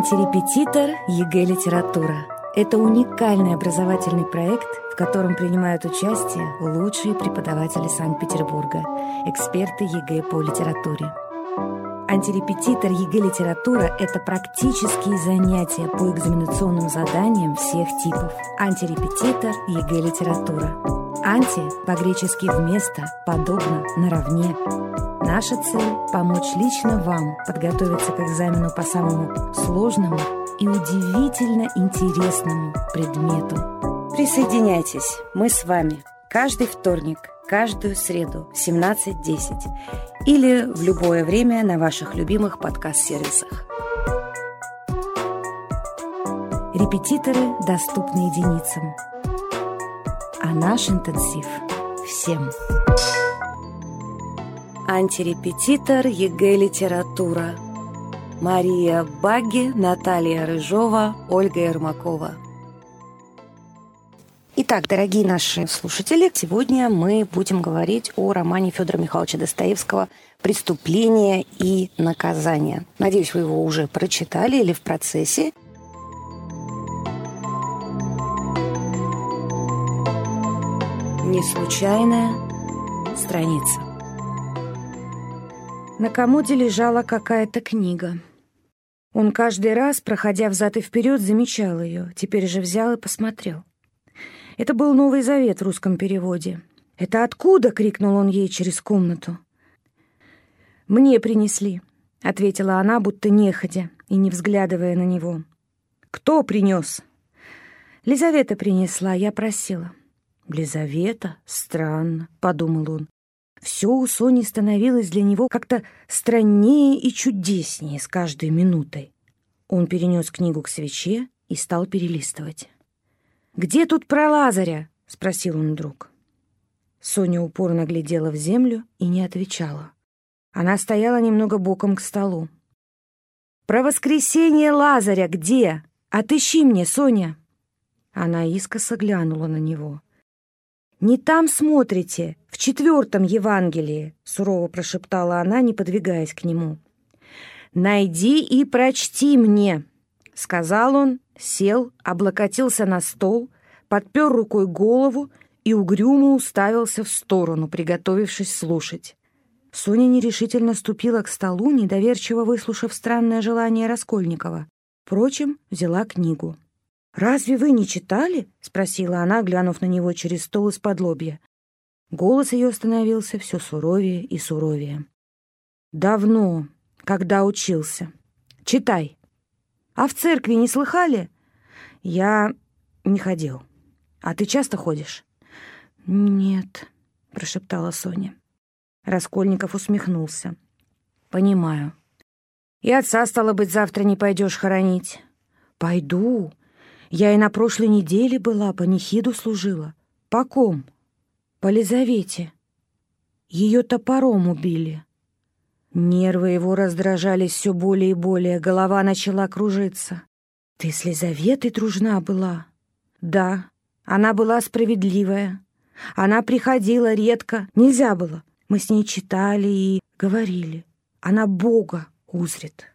Антирепетитор ЕГЭ «Литература». Это уникальный образовательный проект, в котором принимают участие лучшие преподаватели Санкт-Петербурга, эксперты ЕГЭ по литературе. Антирепетитор ЕГЭ «Литература» — это практические занятия по экзаменационным заданиям всех типов. Антирепетитор ЕГЭ «Литература». Анти по-гречески «вместо», «подобно», «наравне». Наша цель – помочь лично вам подготовиться к экзамену по самому сложному и удивительно интересному предмету. Присоединяйтесь, мы с вами каждый вторник, каждую среду в 17.10 или в любое время на ваших любимых подкаст-сервисах. Репетиторы доступны единицам, а наш интенсив – всем. Антирепетитор ЕГЭ «Литература». Мария Багги, Наталья Рыжова, Ольга Ермакова. Итак, дорогие наши слушатели, сегодня мы будем говорить о романе Федора Михайловича Достоевского «Преступление и наказание». Надеюсь, вы его уже прочитали или в процессе. Не случайная страница. На комоде лежала какая-то книга. Он каждый раз, проходя взад и вперед, замечал ее, теперь же взял и посмотрел. Это был Новый Завет в русском переводе. «Это откуда?» — крикнул он ей через комнату. «Мне принесли», — ответила она, будто неходя и не взглядывая на него. «Кто принес?» «Лизавета принесла, я просила». «Лизавета? Странно», — подумал он. Все у Сони становилось для него как-то страннее и чудеснее с каждой минутой. Он перенес книгу к свече и стал перелистывать. «Где тут про Лазаря?» — спросил он вдруг. Соня упорно глядела в землю и не отвечала. Она стояла немного боком к столу. «Про воскресение Лазаря где? Отыщи мне, Соня!» Она искоса глянула на него. «Не там смотрите, в четвертом Евангелии», — сурово прошептала она, не подвигаясь к нему. «Найди и прочти мне», — сказал он, сел, облокотился на стол, подпер рукой голову и угрюмо уставился в сторону, приготовившись слушать. Соня нерешительно ступила к столу, недоверчиво выслушав странное желание Раскольникова. Впрочем, взяла книгу. «Разве вы не читали?» — спросила она, глянув на него через стол из-под лобья. Голос ее становился все суровее и суровее. «Давно, когда учился. Читай. А в церкви не слыхали?» «Я не ходил. А ты часто ходишь?» «Нет», — прошептала Соня. Раскольников усмехнулся. «Понимаю. И отца, стало быть, завтра не пойдешь хоронить?» «Пойду. Я и на прошлой неделе была, по нехиду служила. По ком? По Лизавете. Ее топором убили. Нервы его раздражались все более и более, голова начала кружиться. Ты с Лизаветой дружна была? Да, она была справедливая. Она приходила редко, нельзя было. Мы с ней читали и говорили. Она Бога узрит.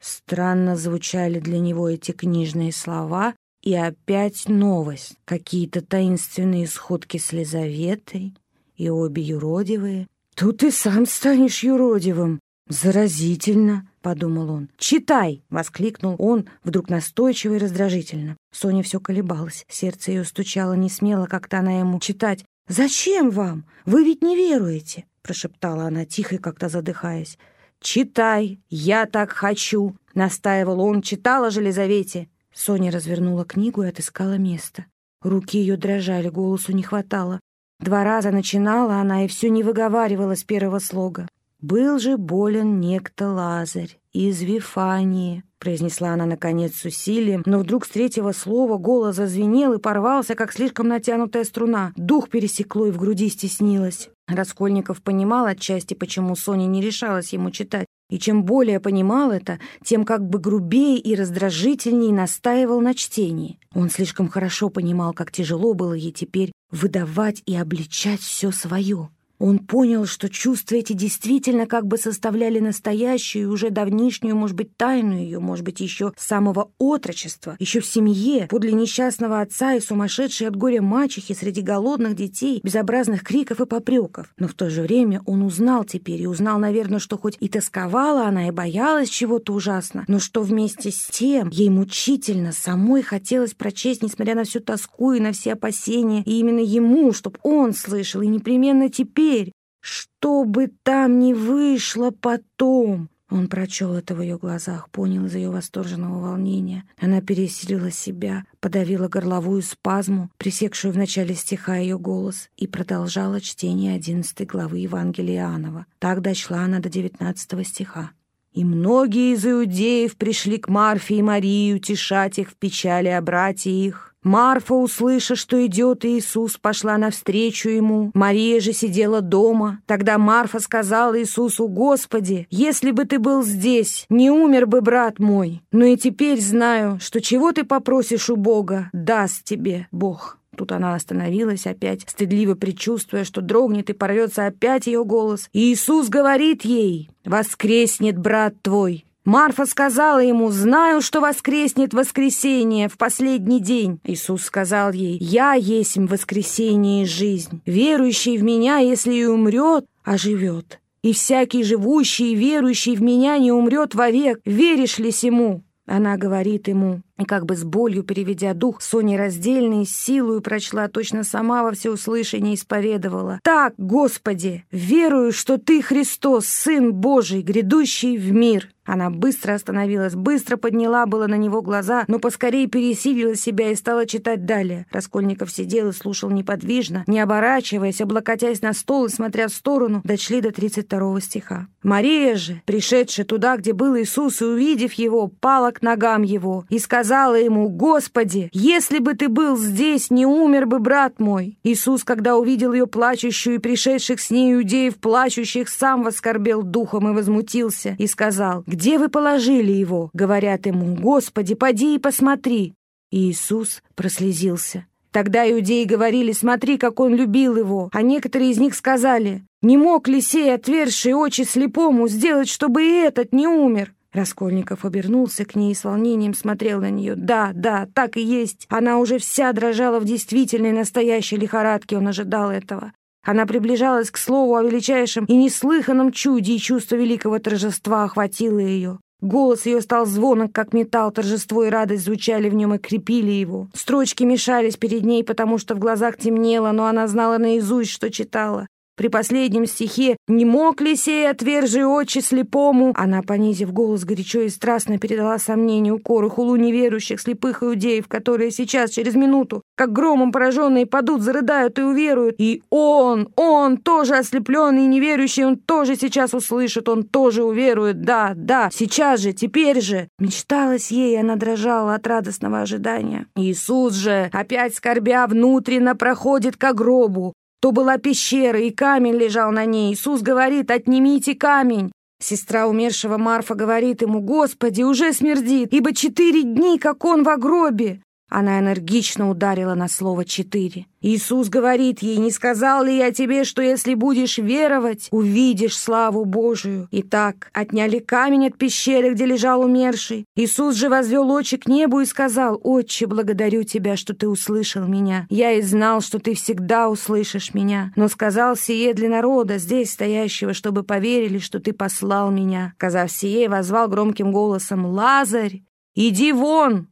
Странно звучали для него эти книжные слова, и опять новость. Какие-то таинственные сходки с Лизаветой, и обе юродивые. «Тут и сам станешь юродивым!» «Заразительно!» — подумал он. «Читай!» — воскликнул он, вдруг настойчиво и раздражительно. Соня все колебалась, сердце ее стучало не смело, как-то она ему читать. «Зачем вам? Вы ведь не веруете!» — прошептала она, тихо и как-то задыхаясь. «Читай! Я так хочу!» — настаивал он. «Читала же Лизавете!» Соня развернула книгу и отыскала место. Руки ее дрожали, голосу не хватало. Два раза начинала она и все не выговаривала с первого слога. «Был же болен некто Лазарь из Вифании», — произнесла она, наконец, с усилием, но вдруг с третьего слова голос зазвенел и порвался, как слишком натянутая струна. Дух пересекло и в груди стеснилось. Раскольников понимал отчасти, почему Соня не решалась ему читать. И чем более понимал это, тем как бы грубее и раздражительнее настаивал на чтении. Он слишком хорошо понимал, как тяжело было ей теперь выдавать и обличать все свое. Он понял, что чувства эти действительно как бы составляли настоящую, уже давнишнюю, может быть, тайну ее, может быть, еще с самого отрочества, еще в семье, подле несчастного отца и сумасшедшей от горя мачехи среди голодных детей, безобразных криков и попреков. Но в то же время он узнал теперь, и узнал, наверное, что хоть и тосковала она, и боялась чего-то ужасно, но что вместе с тем ей мучительно самой хотелось прочесть, несмотря на всю тоску и на все опасения, и именно ему, чтоб он слышал, и непременно теперь, теперь, что бы там ни вышло потом. Он прочел это в ее глазах, понял из ее восторженного волнения. Она переселила себя, подавила горловую спазму, пресекшую в начале стиха ее голос, и продолжала чтение одиннадцатой главы Евангелия Иоаннова. Так дошла она до девятнадцатого стиха. И многие из иудеев пришли к Марфе и Марии утешать их в печали о брате их. Марфа, услыша, что идет Иисус, пошла навстречу ему. Мария же сидела дома. Тогда Марфа сказала Иисусу, «Господи, если бы ты был здесь, не умер бы брат мой. Но и теперь знаю, что чего ты попросишь у Бога, даст тебе Бог». Тут она остановилась опять, стыдливо предчувствуя, что дрогнет и порвется опять ее голос. И Иисус говорит ей, «Воскреснет брат твой». Марфа сказала ему, «Знаю, что воскреснет воскресенье в последний день». Иисус сказал ей, «Я есть воскресение и жизнь. Верующий в Меня, если и умрет, оживет. И всякий живущий и верующий в Меня не умрет вовек. Веришь ли сему?» Она говорит ему, и как бы с болью переведя дух, Соня раздельной силою прочла, точно сама во всеуслышание исповедовала. «Так, Господи, верую, что Ты Христос, Сын Божий, грядущий в мир». Она быстро остановилась, быстро подняла было на него глаза, но поскорее пересилила себя и стала читать далее. Раскольников сидел и слушал неподвижно, не оборачиваясь, облокотясь на стол и смотря в сторону, дошли до 32 стиха. Мария же, пришедшая туда, где был Иисус, и увидев его, пала к ногам его и сказала ему, «Господи, если бы ты был здесь, не умер бы брат мой». Иисус, когда увидел ее плачущую и пришедших с ней иудеев плачущих, сам воскорбел духом и возмутился и сказал, «Где вы положили его?» Говорят ему, «Господи, поди и посмотри». Иисус прослезился. Тогда иудеи говорили, смотри, как он любил его, а некоторые из них сказали, не мог ли сей, отверший очи слепому, сделать, чтобы и этот не умер? Раскольников обернулся к ней и с волнением смотрел на нее. Да, да, так и есть. Она уже вся дрожала в действительной настоящей лихорадке, он ожидал этого. Она приближалась к слову о величайшем и неслыханном чуде, и чувство великого торжества охватило ее. Голос ее стал звонок, как металл, торжество и радость звучали в нем и крепили его. Строчки мешались перед ней, потому что в глазах темнело, но она знала наизусть, что читала. При последнем стихе «Не мог ли сей отвержи очи слепому?» Она, понизив голос, горячо и страстно передала сомнение, укоры, хулу неверующих, слепых иудеев, которые сейчас, через минуту, как громом пораженные, падут, зарыдают и уверуют. И он, он, тоже ослепленный и неверующий, он тоже сейчас услышит, он тоже уверует. Да, да, сейчас же, теперь же. Мечталась ей, она дрожала от радостного ожидания. Иисус же, опять скорбя, внутренно проходит к гробу. То была пещера, и камень лежал на ней. Иисус говорит, отнимите камень. Сестра умершего Марфа говорит ему, «Господи, уже смердит, ибо четыре дни, как он в гробе». Она энергично ударила на слово «четыре». Иисус говорит ей, «Не сказал ли я тебе, что если будешь веровать, увидишь славу Божию?» Итак, отняли камень от пещеры, где лежал умерший. Иисус же возвел очи к небу и сказал, «Отче, благодарю тебя, что ты услышал меня. Я и знал, что ты всегда услышишь меня. Но сказал сие для народа, здесь стоящего, чтобы поверили, что ты послал меня». Сказав сие, возвал громким голосом, «Лазарь, иди вон!»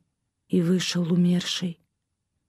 И вышел умерший.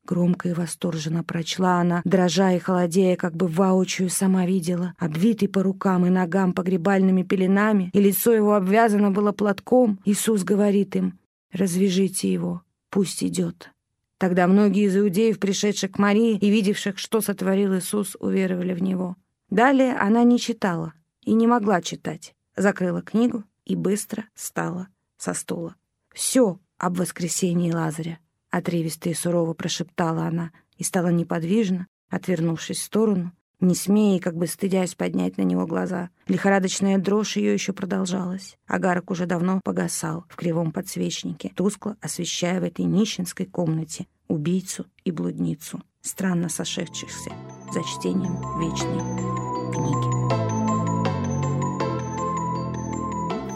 Громко и восторженно прочла она, дрожа и холодея, как бы воочию сама видела, обвитый по рукам и ногам погребальными пеленами, и лицо его обвязано было платком. Иисус говорит им, «Развяжите его, пусть идет». Тогда многие из иудеев, пришедших к Марии и видевших, что сотворил Иисус, уверовали в Него. Далее она не читала и не могла читать. Закрыла книгу и быстро встала со стула. Все об воскресении Лазаря. Отрывисто и сурово прошептала она и стала неподвижно, отвернувшись в сторону, не смея и как бы стыдясь поднять на него глаза. Лихорадочная дрожь ее еще продолжалась. Агарок уже давно погасал в кривом подсвечнике, тускло освещая в этой нищенской комнате убийцу и блудницу, странно сошедшихся за чтением вечной книги.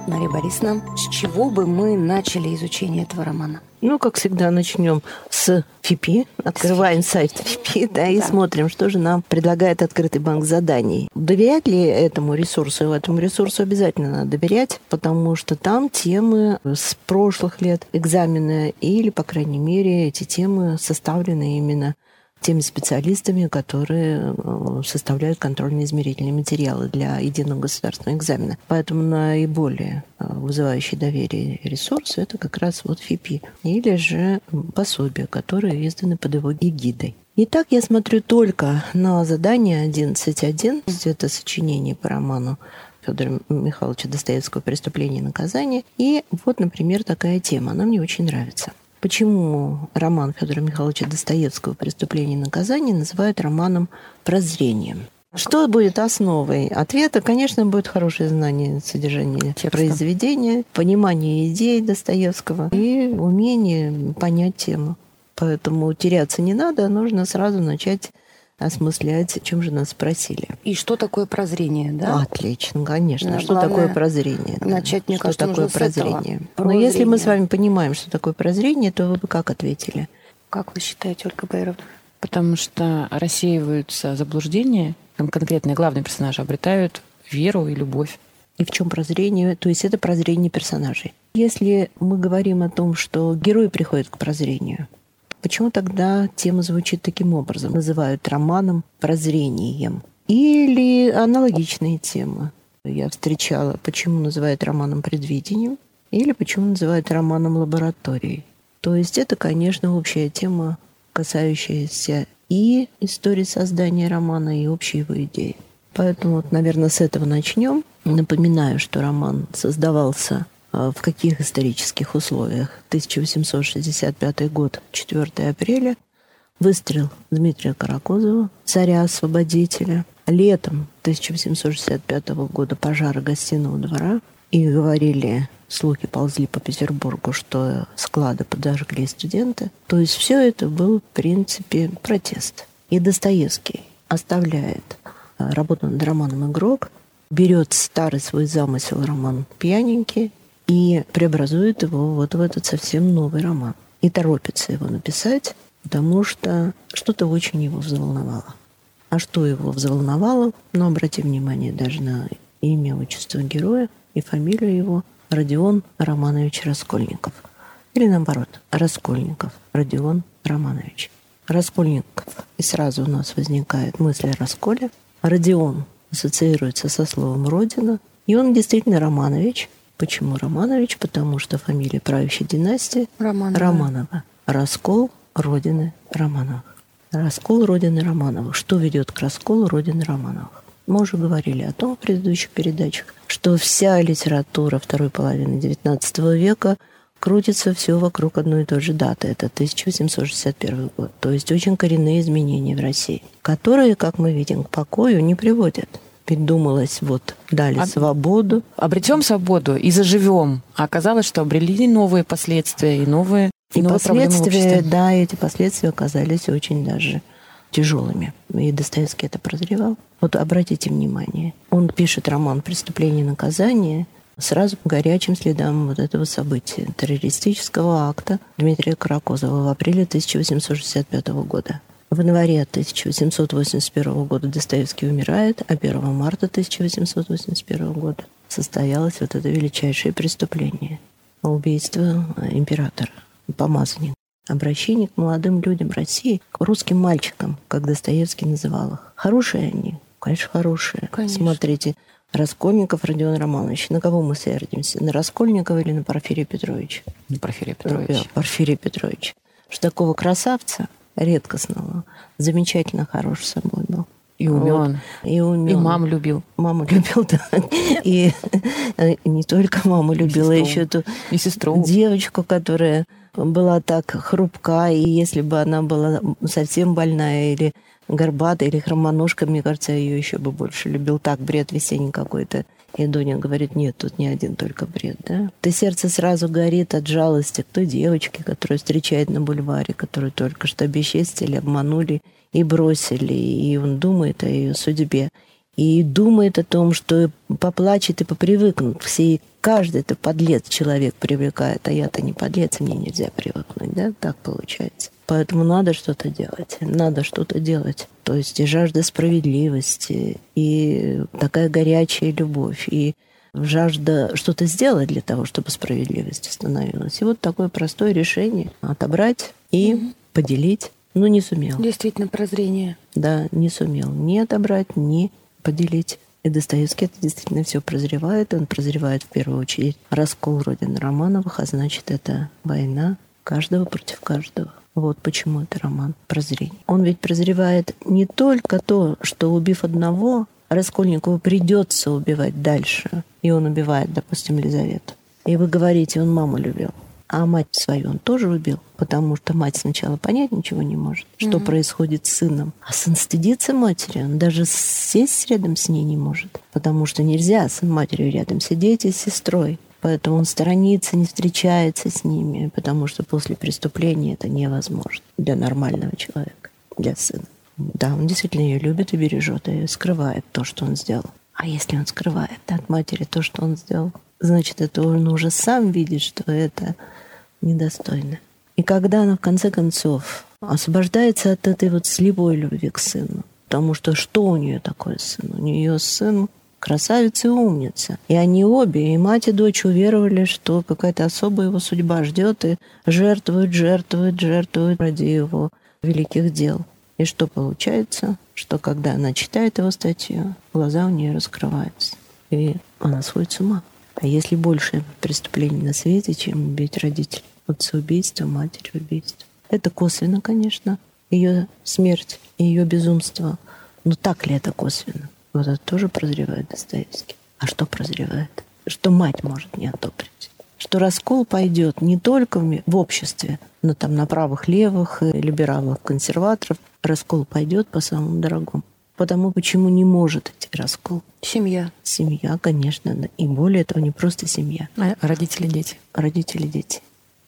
Мария Борисовна, с чего бы мы начали изучение этого романа? Ну, как всегда, начнем с ФИПИ. Открываем с сайт ФИПИ, да, и да. смотрим, что же нам предлагает открытый банк заданий. Доверять ли этому ресурсу? Этому ресурсу обязательно надо доверять, потому что там темы с прошлых лет экзамена, или, по крайней мере, эти темы составлены именно теми специалистами, которые э, составляют контрольно-измерительные материалы для единого государственного экзамена. Поэтому наиболее э, вызывающий доверие ресурсы это как раз вот ФИПИ или же пособия, которые изданы под его эгидой. Итак, я смотрю только на задание 11.1. Это сочинение по роману Федора Михайловича Достоевского «Преступление и наказание». И вот, например, такая тема. Она мне очень нравится. Почему роман Федора Михайловича Достоевского «Преступление и наказание» называют романом «Прозрением»? Что будет основой ответа? Конечно, будет хорошее знание содержания Текста. произведения, понимание идей Достоевского и умение понять тему. Поэтому теряться не надо, нужно сразу начать осмыслять, о чем же нас спросили. И что такое прозрение, да? Отлично, конечно. Да, что такое прозрение? Начать, мне что кажется, такое прозрение? Но если мы с вами понимаем, что такое прозрение, то вы бы как ответили? Как вы считаете, Ольга Байровна? Потому что рассеиваются заблуждения, конкретные главные персонажи обретают веру и любовь. И в чем прозрение? То есть это прозрение персонажей. Если мы говорим о том, что герои приходят к прозрению, Почему тогда тема звучит таким образом? Называют романом «Прозрением». Или аналогичные темы. Я встречала, почему называют романом «Предвидением» или почему называют романом «Лабораторией». То есть это, конечно, общая тема, касающаяся и истории создания романа, и общей его идеи. Поэтому, вот, наверное, с этого начнем. Напоминаю, что роман создавался в каких исторических условиях. 1865 год, 4 апреля, выстрел Дмитрия Каракозова, царя-освободителя. Летом 1865 года пожар гостиного двора. И говорили, слухи ползли по Петербургу, что склады подожгли студенты. То есть все это был, в принципе, протест. И Достоевский оставляет а, работу над романом «Игрок», берет старый свой замысел роман «Пьяненький», и преобразует его вот в этот совсем новый роман. И торопится его написать, потому что что-то очень его взволновало. А что его взволновало? Ну, обратим внимание даже на имя, отчество героя и фамилию его Родион Романович Раскольников. Или наоборот, Раскольников Родион Романович. Раскольников. И сразу у нас возникает мысль о расколе. Родион ассоциируется со словом «родина». И он действительно Романович – Почему Романович? Потому что фамилия правящей династии Романова. Романова. Раскол родины Романовых. Раскол родины Романовых. Что ведет к расколу родины Романовых? Мы уже говорили о том в предыдущих передачах, что вся литература второй половины XIX века крутится все вокруг одной и той же даты. Это 1861 год. То есть очень коренные изменения в России, которые, как мы видим, к покою не приводят придумалось, вот, дали а... свободу. Обретем свободу и заживем. А оказалось, что обрели новые последствия и новые, и, и новые последствия, да, эти последствия оказались очень даже тяжелыми. И Достоевский это прозревал. Вот обратите внимание, он пишет роман «Преступление и наказание», сразу по горячим следам вот этого события, террористического акта Дмитрия Каракозова в апреле 1865 года. В январе 1881 года Достоевский умирает, а 1 марта 1881 года состоялось вот это величайшее преступление – убийство императора, помазанника. Обращение к молодым людям России, к русским мальчикам, как Достоевский называл их. Хорошие они? Конечно, хорошие. Конечно. Смотрите, Раскольников Родион Романович. На кого мы сердимся? На Раскольникова или на Порфирия Петровича? На Порфирия Петровича. Порфирия Петрович. Что такого красавца редкостного, замечательно хорош собой был. И умен. Вот. И умен. И маму любил. Маму любил, да. И не только маму любила, еще эту и сестру. девочку, которая была так хрупка, и если бы она была совсем больная или горбатая, или хромоножка, мне кажется, я ее еще бы больше любил. Так, бред весенний какой-то. И Дуня говорит, нет, тут не один только бред, да? Ты сердце сразу горит от жалости к той девочке, которую встречает на бульваре, которую только что обесчестили, обманули и бросили. И он думает о ее судьбе. и думает о том, что поплачет и попривыкнут. Все, каждый это подлец человек привлекает, а я-то не подлец, мне нельзя привыкнуть, да, так получается. Поэтому надо что-то делать, надо что-то делать. То есть и жажда справедливости, и такая горячая любовь, и жажда что-то сделать для того, чтобы справедливость остановилась. И вот такое простое решение — отобрать и mm-hmm. поделить. Но не сумел. Действительно, прозрение. Да, не сумел ни отобрать, ни поделить. И Достоевский это действительно все прозревает. Он прозревает в первую очередь раскол Родины Романовых, а значит, это война каждого против каждого. Вот почему это роман прозрения. Он ведь прозревает не только то, что убив одного, Раскольникову придется убивать дальше. И он убивает, допустим, Лизавету. И вы говорите, он маму любил. А мать свою он тоже убил, потому что мать сначала понять ничего не может, что угу. происходит с сыном. А сын стыдится матери, он даже сесть рядом с ней не может, потому что нельзя сын матерью рядом сидеть и с сестрой. Поэтому он сторонится, не встречается с ними, потому что после преступления это невозможно для нормального человека, для сына. Да, он действительно ее любит и бережет, и скрывает то, что он сделал. А если он скрывает от матери то, что он сделал, значит, это он уже сам видит, что это недостойно. И когда она в конце концов освобождается от этой вот слепой любви к сыну, потому что что у нее такое сын? У нее сын красавица и умница. И они обе, и мать, и дочь уверовали, что какая-то особая его судьба ждет, и жертвуют, жертвуют, жертвуют ради его великих дел. И что получается? Что когда она читает его статью, глаза у нее раскрываются. И она сходит с ума. А если больше преступлений на свете, чем убить родителей? Отца-убийство, матери-убийство. Это косвенно, конечно, ее смерть и ее безумство. Но так ли это косвенно? Вот это тоже прозревает Достоевский. А что прозревает? Что мать может не одобрить? Что раскол пойдет не только в обществе, но там на правых-левых, либералов, консерваторов. Раскол пойдет по самому дорогому. Потому почему не может идти раскол? Семья. Семья, конечно. И более того, не просто семья. А родители, дети. Родители, дети.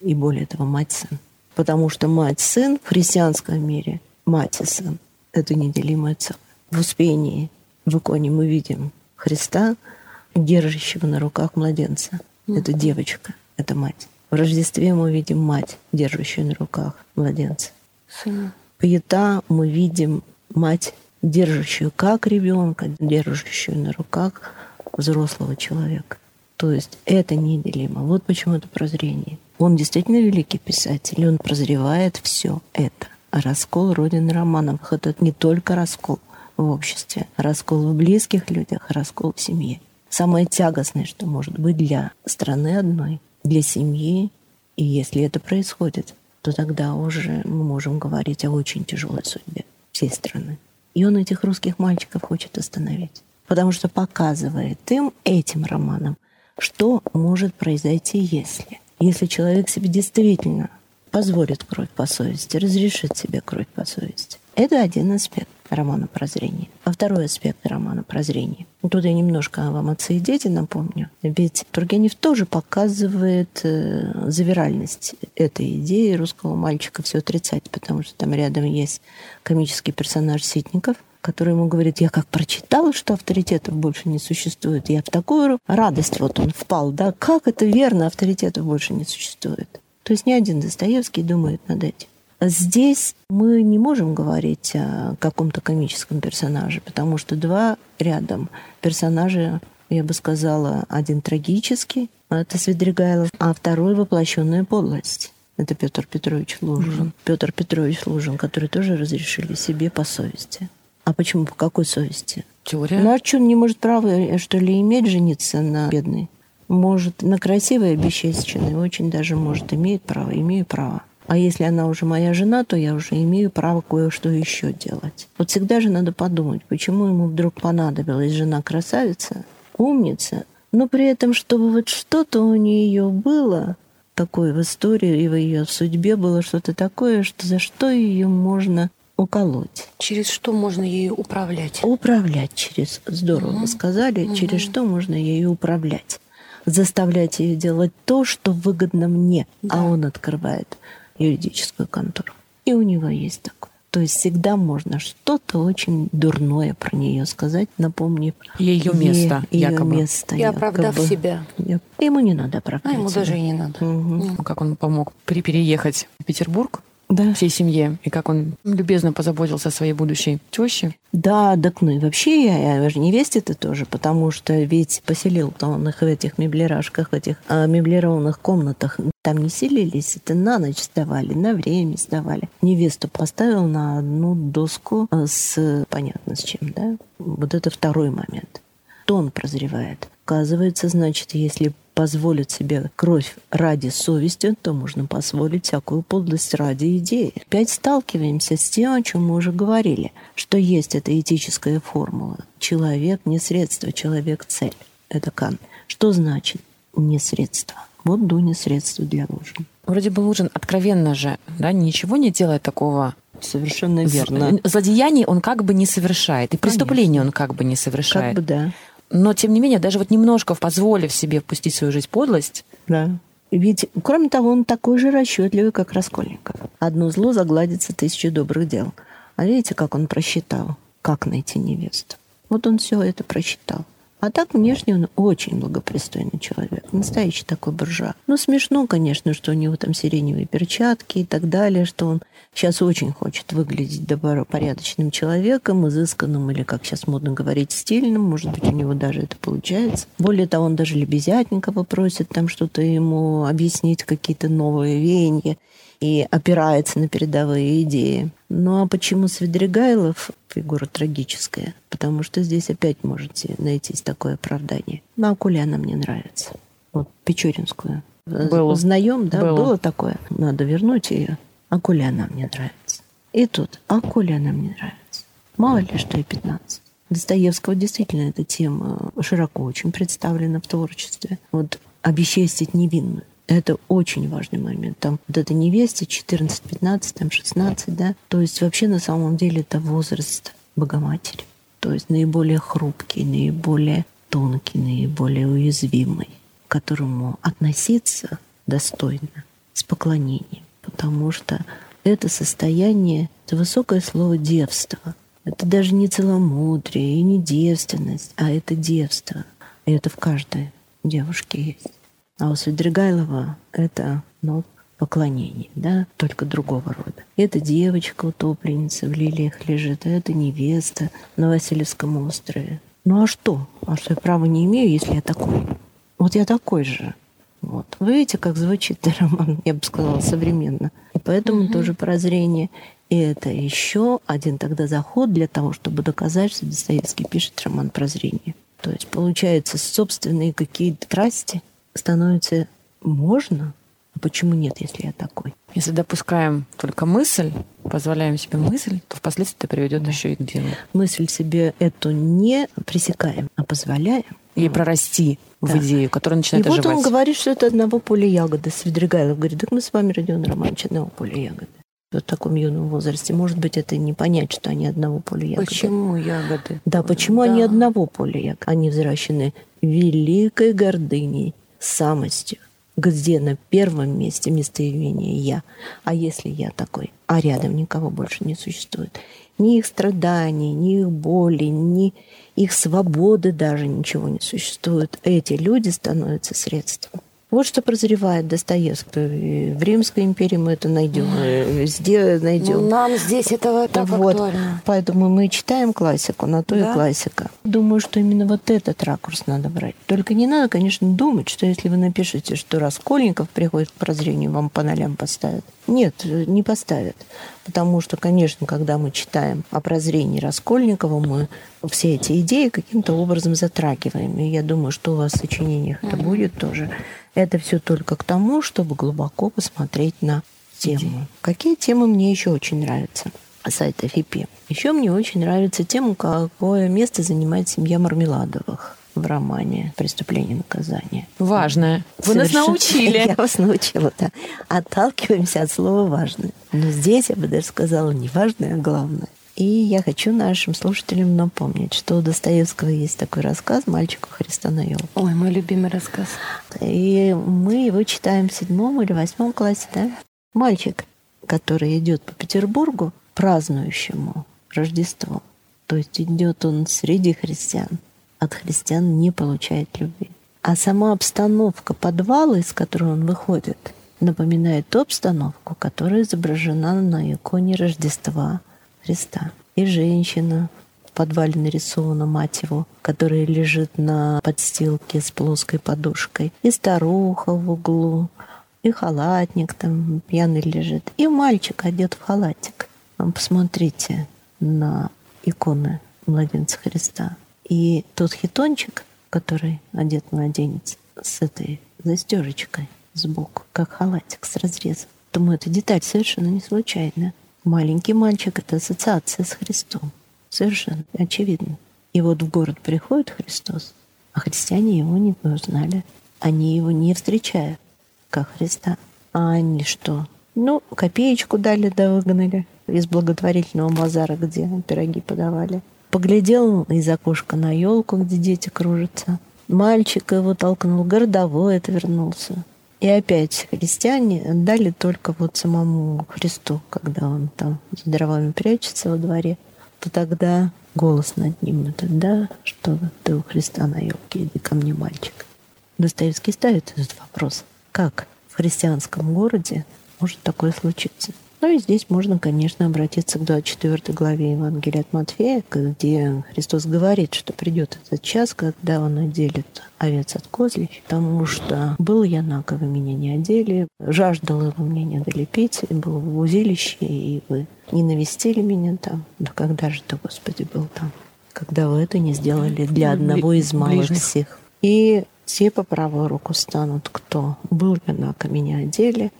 И более того, мать-сын. Потому что мать-сын в христианском мире, мать и сын, это неделимое целое. В Успении, в иконе мы видим Христа, держащего на руках младенца. Mm-hmm. Это девочка, это мать. В Рождестве мы видим мать, держащую на руках младенца. Сына. Пьета мы видим мать, держащую как ребенка, держащую на руках взрослого человека. То есть это неделимо. Вот почему это прозрение. Он действительно великий писатель, и он прозревает все это. Раскол Родины Романовых — это не только раскол в обществе, раскол в близких людях, раскол в семье. Самое тягостное, что может быть для страны одной, для семьи. И если это происходит, то тогда уже мы можем говорить о очень тяжелой судьбе всей страны. И он этих русских мальчиков хочет остановить. Потому что показывает им этим романом, что может произойти, если. Если человек себе действительно позволит кровь по совести, разрешит себе кровь по совести. Это один аспект романа «Прозрение». А второй аспект романа «Прозрение». Тут я немножко вам «Отцы и дети» напомню. Ведь Тургенев тоже показывает э, завиральность этой идеи русского мальчика все отрицать, потому что там рядом есть комический персонаж Ситников, который ему говорит, я как прочитал, что авторитетов больше не существует, я в такую радость вот он впал, да, как это верно, авторитетов больше не существует. То есть ни один Достоевский думает над этим. Здесь мы не можем говорить о каком-то комическом персонаже, потому что два рядом персонажа, я бы сказала, один трагический, это Свидригайлов, а второй воплощенная подлость. Это Петр Петрович Лужин. Mm-hmm. Петр Петрович Лужин, который тоже разрешили себе по совести. А почему? По какой совести? Теория. Ну а что, он не может право, э, что ли, иметь жениться на бедной? Может, на красивой обесчещенной, очень даже может, имеет право, имею право. А если она уже моя жена, то я уже имею право кое-что еще делать. Вот всегда же надо подумать, почему ему вдруг понадобилась жена-красавица, умница, но при этом, чтобы вот что-то у нее было, такое в истории и в ее судьбе было что-то такое, что за что ее можно уколоть. Через что можно ею управлять? Управлять через, здорово угу. вы сказали, угу. через что можно ею управлять. Заставлять ее делать то, что выгодно мне, а да. а он открывает юридическую контору. И у него есть такое. То есть всегда можно что-то очень дурное про нее сказать, напомнив ее место, ее якобы. место, И оправдав якобы. себя. Ему не надо А оправдать. ему себя. даже и не надо. Мгм. Как он помог при- переехать в Петербург Да. всей семье, и как он любезно позаботился о своей будущей теще. Да, так ну и вообще я, я же невесте-то тоже, потому что ведь поселил-то он их в этих меблирашках, в этих а, меблированных комнатах. Там не селились, это на ночь сдавали, на время сдавали. Невесту поставил на одну доску а, с, понятно с чем, да? Вот это второй момент. То он прозревает. Оказывается, значит, если позволит себе кровь ради совести, то можно позволить всякую подлость ради идеи. Опять сталкиваемся с тем, о чем мы уже говорили, что есть эта этическая формула. Человек не средство, человек цель. Это Кант. Что значит не средство? Вот Дуня средство для Лужин. Вроде бы Лужин откровенно же, да, ничего не делает такого. Совершенно верно. Злодеяний он как бы не совершает, и преступлений он как бы не Как совершает. бы да. Но, тем не менее, даже вот немножко позволив себе впустить в свою жизнь подлость, Да. Ведь, кроме того, он такой же расчетливый, как Раскольников. Одно зло загладится тысячу добрых дел. А видите, как он просчитал, как найти невесту? Вот он все это просчитал. А так внешне он очень благопристойный человек. Настоящий такой буржуа. Ну, смешно, конечно, что у него там сиреневые перчатки и так далее, что он сейчас очень хочет выглядеть добропорядочным человеком, изысканным или, как сейчас модно говорить, стильным. Может быть, у него даже это получается. Более того, он даже Лебезятникова просит там что-то ему объяснить, какие-то новые веяния и опирается на передовые идеи. Ну а почему Свидригайлов фигура трагическая? Потому что здесь опять можете найти такое оправдание. Ну, Акуляна мне нравится. Вот Печоринскую. Было. Узнаем, да? Было. Было такое. Надо вернуть ее. Акуляна мне нравится. И тут Акуляна мне нравится. Мало ли, что и 15. Достоевского действительно эта тема широко очень представлена в творчестве. Вот обесчестить невинную. Это очень важный момент. Там вот эта невеста 14, 15, там 16, да. То есть вообще на самом деле это возраст Богоматери. То есть наиболее хрупкий, наиболее тонкий, наиболее уязвимый, к которому относиться достойно, с поклонением. Потому что это состояние, это высокое слово девство. Это даже не целомудрие и не девственность, а это девство. И это в каждой девушке есть. А у Свидригайлова это ну, поклонение, да, только другого рода. Это девочка, утопленница в лилиях лежит, а это невеста на Васильевском острове. Ну а что? А что я права не имею, если я такой? Вот я такой же. Вот. Вы видите, как звучит роман, я бы сказала, современно. И поэтому тоже прозрение. И это еще один тогда заход для того, чтобы доказать, что Достоевский пишет роман прозрения. То есть, получается, собственные какие-то страсти становятся можно, а почему нет, если я такой? если допускаем только мысль, позволяем себе мысль, то впоследствии это приведет еще и к делу. Мысль себе эту не пресекаем, а позволяем. И прорасти в Да. идею, которая И начинает вот оживать. он говорит, что это одного поля ягоды. Свидригайлов говорит, так мы с вами, Родион Романович, одного поля ягоды. Вот в таком юном возрасте. Может быть, это не понять, что они одного поля ягоды. Почему ягоды? Да, почему они одного поля ягоды? Они взращены великой гордыней, самостью, где на первом месте местоимение «я». А если я такой, а рядом никого больше не существует? Ни их страданий, ни их боли, ни их свободы даже ничего не существует. Эти люди становятся средством. Вот что прозревает Достоевский. И В Римской империи мы это найдем, везде найдем. Ну, нам здесь это так Вот. актуально. Поэтому мы читаем классику, на то Да. и классика. Думаю, что именно вот этот ракурс надо брать. Только не надо, конечно, думать, что если вы напишете, что Раскольников приходит к прозрению, вам по нолям поставят. Нет, не поставят. Потому что, конечно, когда мы читаем о прозрении Раскольникова, мы все эти идеи каким-то образом затрагиваем. И я думаю, что у вас в сочинениях это будет тоже. Это все только к тому, чтобы глубоко посмотреть на тему. Какие темы мне еще очень нравятся? сайта ФИПИ. Еще мне очень нравится тема, какое место занимает семья Мармеладовых в романе «Преступление и наказание». Важное. Вы нас Совершенно- научили. Я вас научила, да. Отталкиваемся от слова «важное». Но здесь я бы даже сказала не важное, а главное. И я хочу нашим слушателям напомнить, что у Достоевского есть такой рассказ «Мальчик у Христа на елке». Ой, мой любимый рассказ. И мы его читаем в седьмом или восьмом классе, да? Мальчик, который идет по Петербургу, празднующему Рождество. То есть идет он среди христиан, от христиан не получает любви. А сама обстановка подвала, из которого он выходит, напоминает ту обстановку, которая изображена на иконе Рождества Христа. И женщина в подвале нарисована, мать его, которая лежит на подстилке с плоской подушкой, и старуха в углу, и халатник там пьяный лежит, и мальчик одет в халатик. Посмотрите на иконы младенца Христа. И тот хитончик, который одет младенец, с этой застежечкой сбоку, как халатик с разрезом. Думаю, эта деталь совершенно не случайная. Маленький мальчик — это ассоциация с Христом. Совершенно очевидно. И вот в город приходит Христос, а христиане его не узнали. Они его не встречают, как Христа. А они что? Ну, копеечку дали да выгнали из благотворительного базара, где пироги подавали. Поглядел из окошка на елку, где дети кружатся. Мальчик его толкнул, городовой отвернулся. И опять христиане дали только вот самому Христу, когда он там с дровами прячется во дворе, то тогда голос над ним этот, да, что ты у Христа на елке, иди ко мне, мальчик. Достоевский ставит этот вопрос. Как в христианском городе может такое случиться? Ну и здесь можно, конечно, обратиться к 24 главе Евангелия от Матфея, где Христос говорит, что придет этот час, когда Он отделит овец от козлей, потому что был я наг, вы меня не одели, жаждал, и вы мне не дали пить, и был в узилище, и вы не навестили меня там. Да когда же ты, Господи, был там? Когда вы это не сделали для одного из малых всех. И те по правую руку станут, кто был я наг, а меня одели,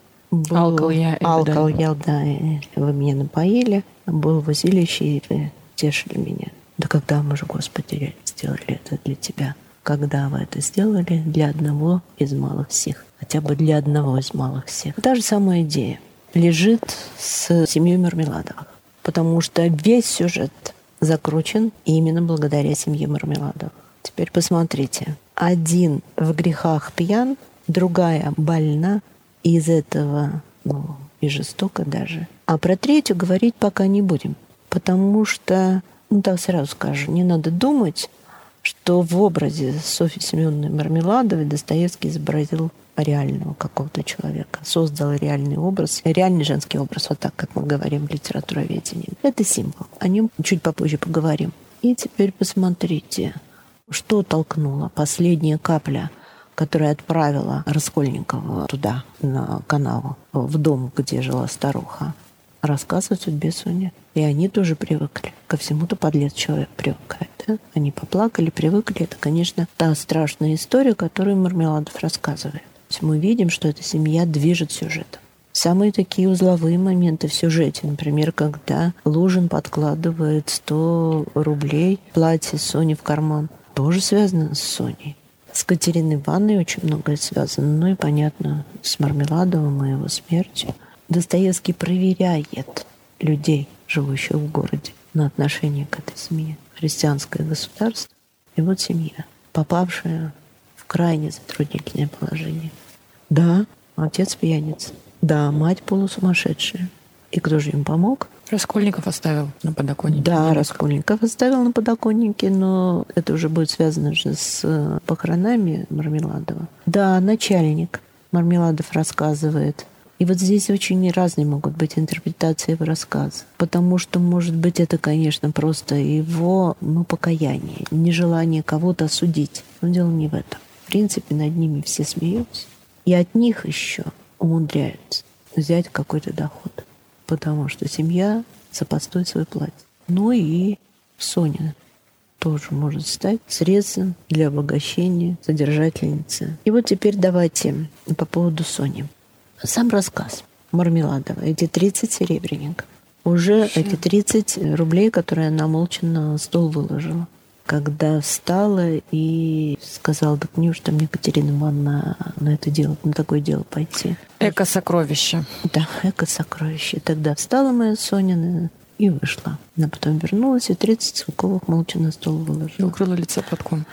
был, алкал я. Алкал я, да. Вы меня напоили. Был в узилище, и тешили меня. Да когда мы же, Господи, сделали это для Тебя? Когда вы это сделали для одного из малых всех? Хотя бы для одного из малых всех. Та же самая идея лежит с семьей Мармеладовых. Потому что весь сюжет закручен именно благодаря семье Мармеладовых. Теперь посмотрите. Один в грехах пьян, другая больна, из этого, ну, и жестоко даже. А про третью говорить пока не будем, потому что, ну так сразу скажу, не надо думать, что в образе Софьи Семеновны Мармеладовой Достоевский изобразил реального какого-то человека, создал реальный образ, реальный женский образ, вот так, как мы говорим в литературоведении. Это символ. О нем чуть попозже поговорим. И теперь посмотрите, что толкнула последняя капля – которая отправила Раскольникова туда, на канал, в дом, где жила старуха, рассказывать судьбе Сони. И они тоже привыкли. Ко всему-то подлец человек привыкает. Да? Они поплакали, привыкли. Это, конечно, та страшная история, которую Мармеладов рассказывает. Мы видим, что эта семья движет сюжетом. Самые такие узловые моменты в сюжете, например, когда Лужин подкладывает 100 рублей платье Сони в карман, тоже связано с Соней. С Катериной Ивановной очень многое связано. Ну и, понятно, с Мармеладовым и его смертью. Достоевский проверяет людей, живущих в городе, на отношение к этой семье. Христианское государство и вот семья, попавшая в крайне затруднительное положение. Да, отец пьяница. Да, мать полусумасшедшая. И кто же им помог? Раскольников оставил на подоконнике. Да, Раскольников оставил на подоконнике, но это уже будет связано же с э, похоронами Мармеладова. Да, начальник Мармеладов рассказывает. И вот здесь очень разные могут быть интерпретации его рассказа. Потому что, может быть, это, конечно, просто его ну, покаяние, нежелание кого-то осудить. Но дело не в этом. В принципе, над ними все смеются. И от них еще умудряются взять какой-то доход потому что семья сопостоит свой платье. Ну и Соня тоже может стать средством для обогащения содержательницы. И вот теперь давайте по поводу Сони. Сам рассказ Мармеладова, эти 30 серебряников. Уже Все. эти 30 рублей, которые она молча на стол выложила когда встала и сказала, так неужто мне Катерина Ивановна на это дело, на такое дело пойти? Эко-сокровище. Да, эко-сокровище. Тогда встала моя Сонина и вышла. Она потом вернулась и 30 целковых молча на стол выложила. И укрыла лицо платком.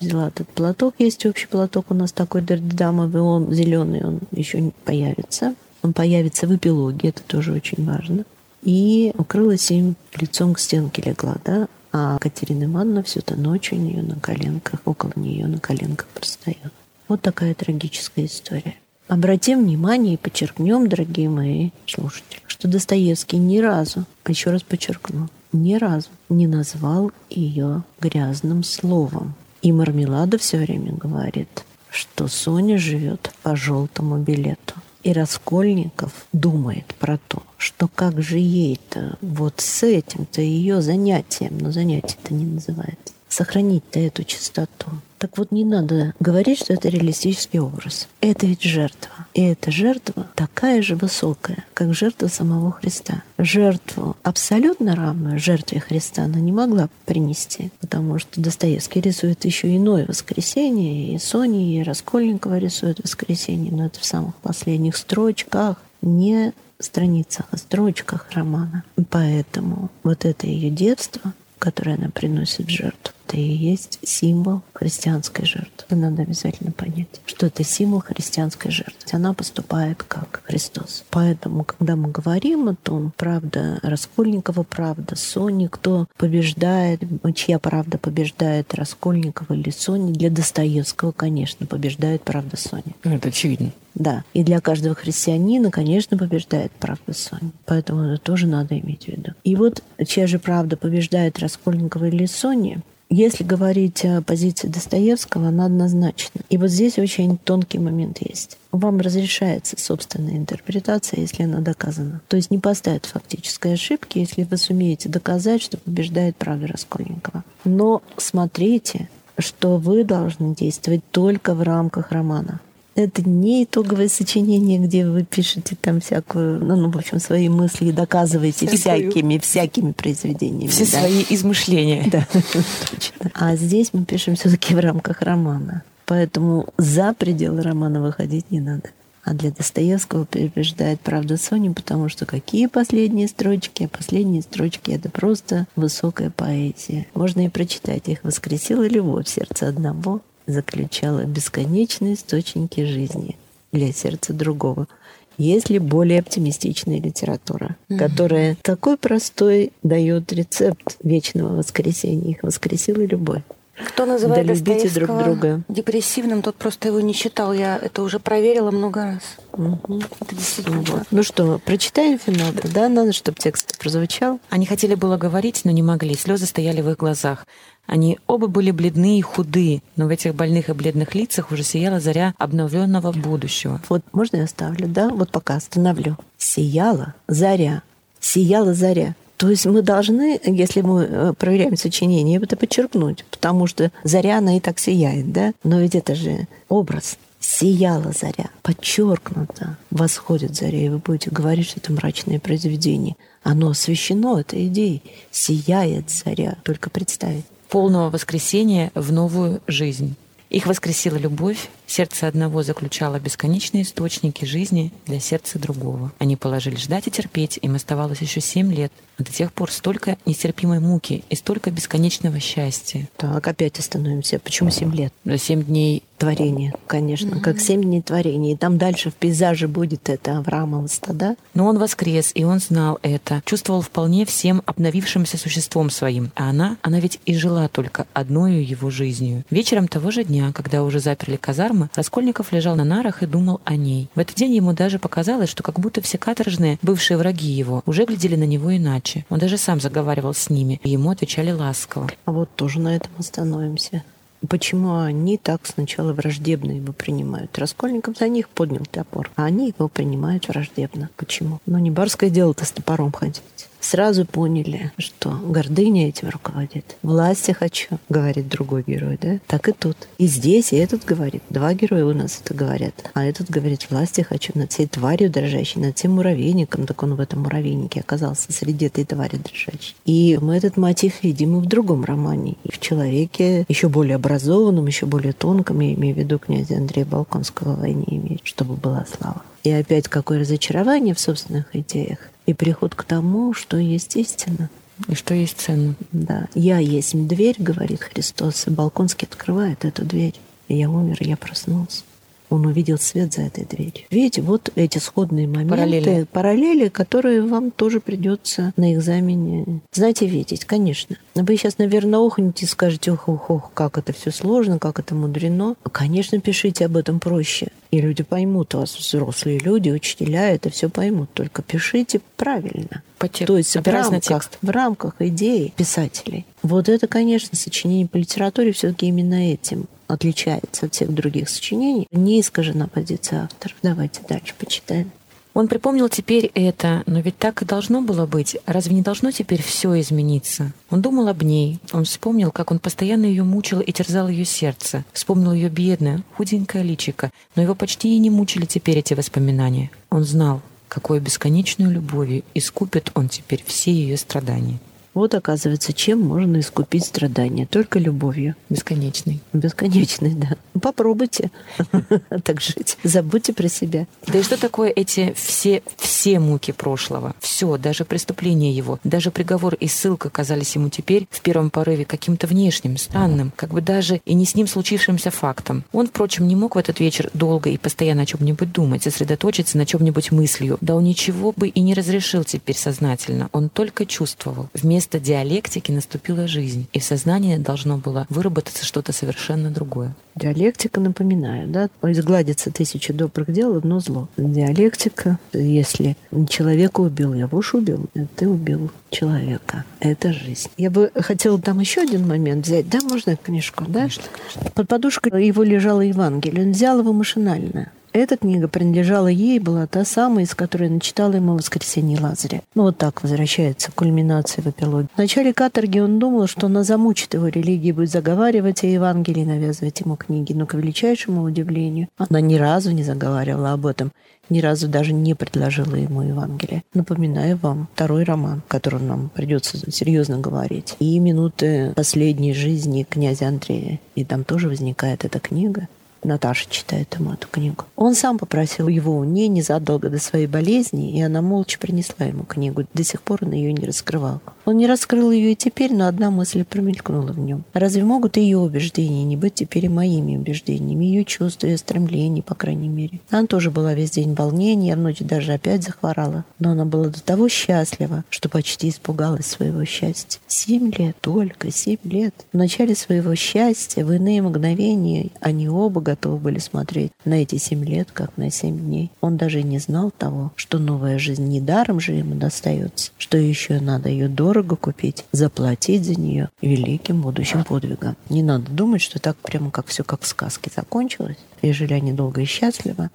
Взяла этот платок. Есть общий платок у нас такой дердамовый, он зеленый, он еще не появится. Он появится в эпилоге, это тоже очень важно. и укрылась им лицом к стенке легла, да, а Катерина Ивановна всю эту ночь у нее на коленках, около нее на коленках простояла. Вот такая трагическая история. Обратим внимание и подчеркнем, дорогие мои слушатели, что Достоевский ни разу, еще раз подчеркну, ни разу не назвал ее грязным словом. И Мармелада все время говорит, что Соня живет по желтому билету. И Раскольников думает про то, что как же ей-то вот с этим-то ее занятием, но занятие-то не называется, сохранить-то эту чистоту. Так вот, не надо говорить, что это реалистический образ. Это ведь жертва. И эта жертва такая же высокая, как жертва самого Христа. Жертву абсолютно равную жертве Христа она не могла принести, потому что Достоевский рисует еще иное воскресенье, и Сони, и Раскольникова рисует воскресенье, но это в самых последних строчках, не страницах, а строчках романа. Поэтому вот это ее детство, которое она приносит в жертву, это и есть символ христианской жертвы. Надо обязательно понять, что это символ христианской жертвы. Она поступает как Христос. Поэтому, когда мы говорим о том, правда Раскольникова, правда Сони, кто побеждает, чья правда побеждает Раскольникова или Сони, для Достоевского, конечно, побеждает правда Сони. Это очевидно. Да. И для каждого христианина, конечно, побеждает правда Сони. Поэтому это тоже надо иметь в виду. И вот чья же правда побеждает Раскольникова или Сони, если говорить о позиции Достоевского, она однозначна. И вот здесь очень тонкий момент есть. Вам разрешается собственная интерпретация, если она доказана. То есть не поставят фактической ошибки, если вы сумеете доказать, что побеждает правда Раскольникова. Но смотрите, что вы должны действовать только в рамках романа это не итоговое сочинение, где вы пишете там всякую, ну, ну в общем, свои мысли и доказываете Всякую. всякими, всякими произведениями. Все да. свои измышления. Да, точно. А здесь мы пишем все-таки в рамках романа. Поэтому за пределы романа выходить не надо. А для Достоевского побеждает правда Сони, потому что какие последние строчки? Последние строчки — это просто высокая поэзия. Можно и прочитать их. «Воскресила любовь сердце одного, заключала бесконечные источники жизни для сердца другого. Есть ли более оптимистичная литература, mm-hmm. которая такой простой дает рецепт вечного воскресения? Их воскресила любовь. Кто называет да любите друг друга. депрессивным, тот просто его не читал. Я это уже проверила много раз. Угу. Это действительно вот. Ну что, прочитаем финал да. да? Надо, чтобы текст прозвучал. Они хотели было говорить, но не могли. Слезы стояли в их глазах. Они оба были бледны и худы, но в этих больных и бледных лицах уже сияла заря обновленного будущего. Вот можно я оставлю, да? Вот пока остановлю. Сияла заря. Сияла заря. То есть мы должны, если мы э, проверяем сочинение, это подчеркнуть, потому что заря, она и так сияет, да? Но ведь это же образ. Сияла заря, подчеркнуто, восходит заря, и вы будете говорить, что это мрачное произведение. Оно освещено этой идеей. Сияет заря. Только представить. Полного воскресения в новую жизнь. Их воскресила любовь, сердце одного заключало бесконечные источники жизни для сердца другого. Они положили ждать и терпеть, им оставалось еще семь лет, а до тех пор столько нестерпимой муки и столько бесконечного счастья. Так, опять остановимся. Почему семь лет? За семь дней творения, конечно, mm-hmm. как семь дней творения. И там дальше в пейзаже будет это Авраамова стада. Но он воскрес, и он знал это, чувствовал вполне всем обновившимся существом своим. А она, она ведь и жила только одной его жизнью. Вечером того же дня, когда уже заперли казармы, Раскольников лежал на нарах и думал о ней. В этот день ему даже показалось, что как будто все каторжные, бывшие враги его, уже глядели на него иначе. Он даже сам заговаривал с ними, и ему отвечали ласково. А вот тоже на этом остановимся. Почему они так сначала враждебно его принимают? Раскольников за них поднял топор, а они его принимают враждебно. Почему? Ну, не барское дело-то с топором ходить сразу поняли, что гордыня этим руководит. Власти хочу, говорит другой герой, да? Так и тут. И здесь, и этот говорит. Два героя у нас это говорят. А этот говорит, власти хочу над всей тварью дрожащей, над всем муравейником. Так он в этом муравейнике оказался среди этой твари дрожащей. И мы этот мотив видим и в другом романе. И в человеке еще более образованном, еще более тонком, я имею в виду князя Андрея Балконского войне имеет, чтобы была слава. И опять какое разочарование в собственных идеях и приход к тому, что есть истина. И что есть ценно. Да. «Я есть дверь», — говорит Христос, и Балконский открывает эту дверь. И я умер, я проснулся. Он увидел свет за этой дверью. Видите, вот эти сходные моменты, Параллели. параллели, которые вам тоже придется на экзамене, знаете, видеть, конечно. Вы сейчас, наверное, охнете и скажете, ох, ох, ох, как это все сложно, как это мудрено. Конечно, пишите об этом проще. И люди поймут вас, взрослые люди, учителя, это все поймут. Только пишите правильно. По То есть в рамках, текст. в рамках идеи писателей. Вот это, конечно, сочинение по литературе все-таки именно этим отличается от всех других сочинений. Не искажена позиция авторов. Давайте дальше почитаем. Он припомнил теперь это, но ведь так и должно было быть. Разве не должно теперь все измениться? Он думал об ней. Он вспомнил, как он постоянно ее мучил и терзал ее сердце. Вспомнил ее бедное, худенькое личико. Но его почти и не мучили теперь эти воспоминания. Он знал, какой бесконечную любовью искупит он теперь все ее страдания. Вот, оказывается, чем можно искупить страдания. Только любовью. Бесконечный. Бесконечной, да. Попробуйте так жить. Забудьте про себя. Да и что такое эти все, все муки прошлого? Все, даже преступление его, даже приговор и ссылка казались ему теперь в первом порыве каким-то внешним, странным, как бы даже и не с ним случившимся фактом. Он, впрочем, не мог в этот вечер долго и постоянно о чем-нибудь думать, сосредоточиться на чем-нибудь мыслью. Да он ничего бы и не разрешил теперь сознательно. Он только чувствовал. Вместо диалектики наступила жизнь, и в сознании должно было выработаться что-то совершенно другое. Диалектика, напоминаю, да, изгладится тысяча добрых дел, одно зло. Диалектика, если человека убил, я уж убил, а ты убил человека. Это жизнь. Я бы хотела там еще один момент взять. Да, можно книжку, да? Конечно, конечно. Под подушкой его лежало Евангелие. Он взял его машинально. Эта книга принадлежала ей, была та самая, из которой начитала ему «Воскресенье Лазаря». Ну, вот так возвращается кульминация в эпилоге. В начале каторги он думал, что она замучит его религии, будет заговаривать о Евангелии, навязывать ему книги. Но, к величайшему удивлению, она ни разу не заговаривала об этом, ни разу даже не предложила ему Евангелие. Напоминаю вам второй роман, о котором нам придется серьезно говорить. И минуты последней жизни князя Андрея. И там тоже возникает эта книга. Наташа читает ему эту книгу. Он сам попросил его у ней незадолго до своей болезни, и она молча принесла ему книгу. До сих пор он ее не раскрывал. Он не раскрыл ее и теперь, но одна мысль промелькнула в нем. Разве могут ее убеждения не быть теперь и моими убеждениями, ее чувства, ее стремления, по крайней мере? Она тоже была весь день в волнении, а в ночь даже опять захворала. Но она была до того счастлива, что почти испугалась своего счастья. Семь лет, только семь лет. В начале своего счастья, в иные мгновения, они оба готовы были смотреть на эти семь лет, как на семь дней. Он даже и не знал того, что новая жизнь недаром же ему достается, что еще надо ее дорого купить, заплатить за нее великим будущим подвигом. Не надо думать, что так прямо как все как в сказке закончилось, и жили они долго и счастливо.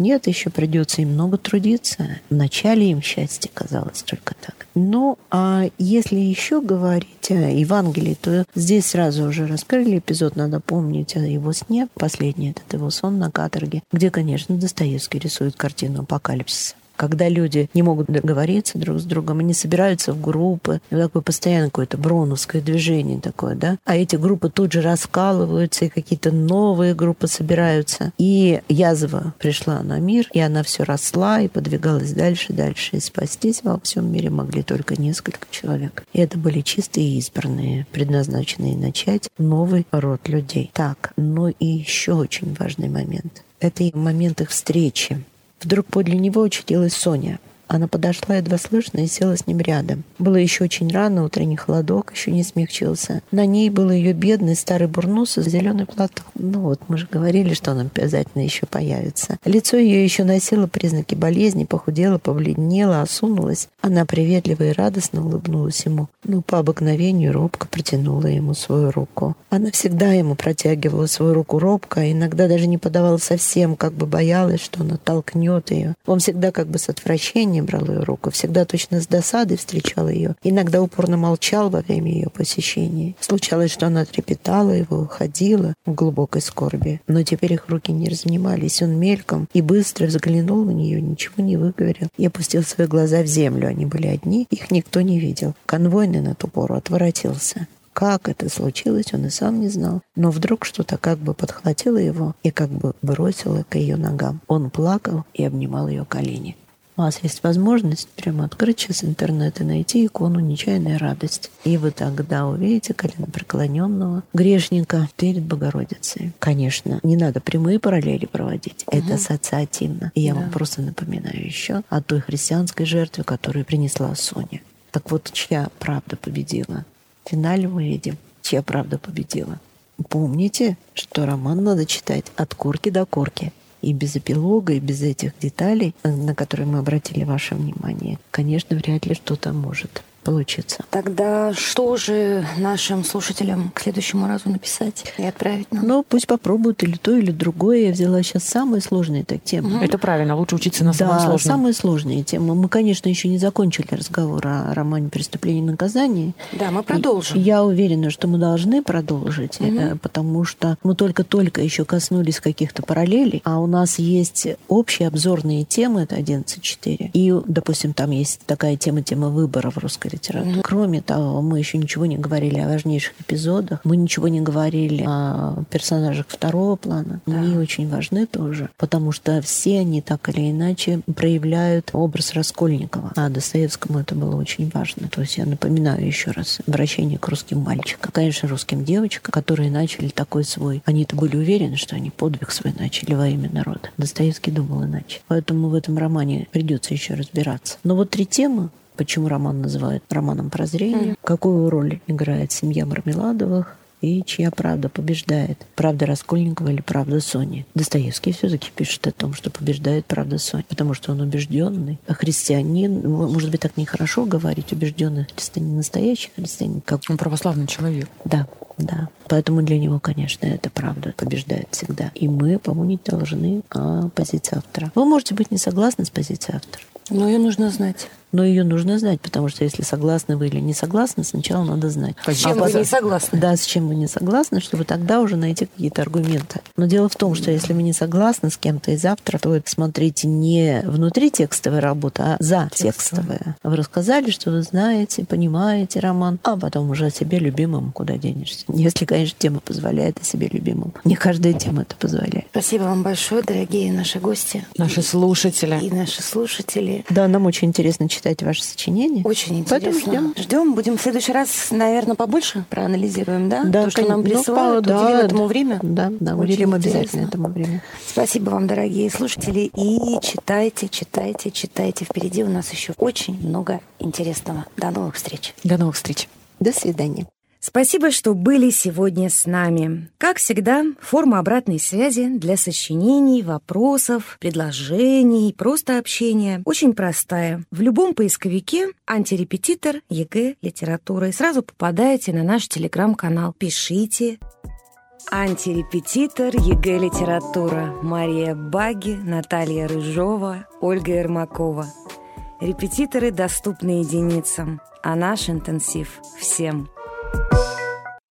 Нет, еще придется им много трудиться. В начале им счастье казалось только так. Ну, а если еще говорить о Евангелии, то здесь сразу уже раскрыли эпизод, надо помнить о его сне. Последний этот его сон на каторге, где, конечно, Достоевский рисует картину апокалипсиса когда люди не могут договориться друг с другом, они собираются в группы, и такое постоянно какое-то броновское движение такое, да, а эти группы тут же раскалываются, и какие-то новые группы собираются. И язва пришла на мир, и она все росла и подвигалась дальше, дальше, и спастись во всем мире могли только несколько человек. И это были чистые избранные, предназначенные начать новый род людей. Так, ну и еще очень важный момент. Это момент их встречи. Вдруг подле него очутилась Соня. Она подошла едва слышно и села с ним рядом. Было еще очень рано, утренний холодок еще не смягчился. На ней был ее бедный старый бурнус и зеленый платок. Ну вот, мы же говорили, что он обязательно еще появится. Лицо ее еще носило признаки болезни, похудело, побледнело, осунулось. Она приветливо и радостно улыбнулась ему, но по обыкновению робко протянула ему свою руку. Она всегда ему протягивала свою руку робко, а иногда даже не подавала совсем, как бы боялась, что он оттолкнет ее. Он всегда как бы с отвращением брал ее руку, всегда точно с досадой встречал ее. Иногда упорно молчал во время ее посещений. Случалось, что она трепетала его, уходила в глубокой скорби. Но теперь их руки не разнимались. Он мельком и быстро взглянул на нее, ничего не выговорил и опустил свои глаза в землю. Они были одни, их никто не видел. Конвойный на ту пору отворотился. Как это случилось, он и сам не знал. Но вдруг что-то как бы подхватило его и как бы бросило к ее ногам. Он плакал и обнимал ее колени. У вас есть возможность прямо открыть сейчас интернет и найти икону «Нечаянная радость». И вы тогда увидите колено преклоненного грешника перед Богородицей. Конечно, не надо прямые параллели проводить. Угу. Это ассоциативно. И я да. вам просто напоминаю еще о той христианской жертве, которую принесла Соня. Так вот, чья правда победила? В финале мы видим, чья правда победила. Помните, что роман надо читать от корки до корки. И без эпилога, и без этих деталей, на которые мы обратили ваше внимание, конечно, вряд ли что-то может получится. Тогда что же нашим слушателям к следующему разу написать и отправить нам? Ну, пусть попробуют или то, или другое. Я взяла сейчас самые сложные так темы. Угу. Это правильно, лучше учиться на самом да, сложном. самые сложные темы. Мы, конечно, еще не закончили разговор о романе «Преступление и наказание». Да, мы продолжим. И я уверена, что мы должны продолжить, угу. потому что мы только-только еще коснулись каких-то параллелей, а у нас есть общие обзорные темы, это 11.4. И, допустим, там есть такая тема, тема выбора в русской литературы. Mm-hmm. Кроме того, мы еще ничего не говорили о важнейших эпизодах, мы ничего не говорили о персонажах второго плана. Да. Они очень важны тоже, потому что все они так или иначе проявляют образ Раскольникова. А Достоевскому это было очень важно. То есть я напоминаю еще раз обращение к русским мальчикам. Конечно, русским девочкам, которые начали такой свой... Они-то были уверены, что они подвиг свой начали во имя народа. Достоевский думал иначе. Поэтому в этом романе придется еще разбираться. Но вот три темы почему роман называют романом прозрения, mm. какую роль играет семья Мармеладовых, и чья правда побеждает. Правда Раскольникова или правда Сони. Достоевский все-таки пишет о том, что побеждает правда Сони, потому что он убежденный. А христианин, может быть, так нехорошо говорить, убежденный христианин, настоящий христианин. Как... Он православный человек. Да, да. Поэтому для него, конечно, эта правда побеждает всегда. И мы помнить должны о позиции автора. Вы можете быть не согласны с позицией автора. Но ее нужно знать но ее нужно знать, потому что если согласны вы или не согласны, сначала надо знать. С чем а вы потом, не согласны? Да, с чем вы не согласны, чтобы тогда уже найти какие-то аргументы. Но дело в том, что если вы не согласны с кем-то из авторов, то смотрите не внутри текстовой работы, а за текстовая. Вы рассказали, что вы знаете, понимаете роман, а потом уже о себе любимом куда денешься. Если, конечно, тема позволяет о себе любимом. Не каждая тема это позволяет. Спасибо вам большое, дорогие наши гости. Наши слушатели. И наши слушатели. Да, нам очень интересно читать читать ваши сочинения. Очень интересно. Поэтому ждем. Ждем. Будем в следующий раз, наверное, побольше проанализируем, да? Да, То, что нам присылают, ну, да, уделим этому время. Да, да, Очень уделим интересно. обязательно этому время. Спасибо вам, дорогие слушатели. И читайте, читайте, читайте. Впереди у нас еще очень много интересного. До новых встреч. До новых встреч. До свидания. Спасибо, что были сегодня с нами. Как всегда, форма обратной связи для сочинений, вопросов, предложений, просто общения очень простая. В любом поисковике «Антирепетитор ЕГЭ литература» и сразу попадаете на наш телеграм-канал. Пишите. Антирепетитор ЕГЭ литература. Мария Баги, Наталья Рыжова, Ольга Ермакова. Репетиторы доступны единицам, а наш интенсив всем – Bye.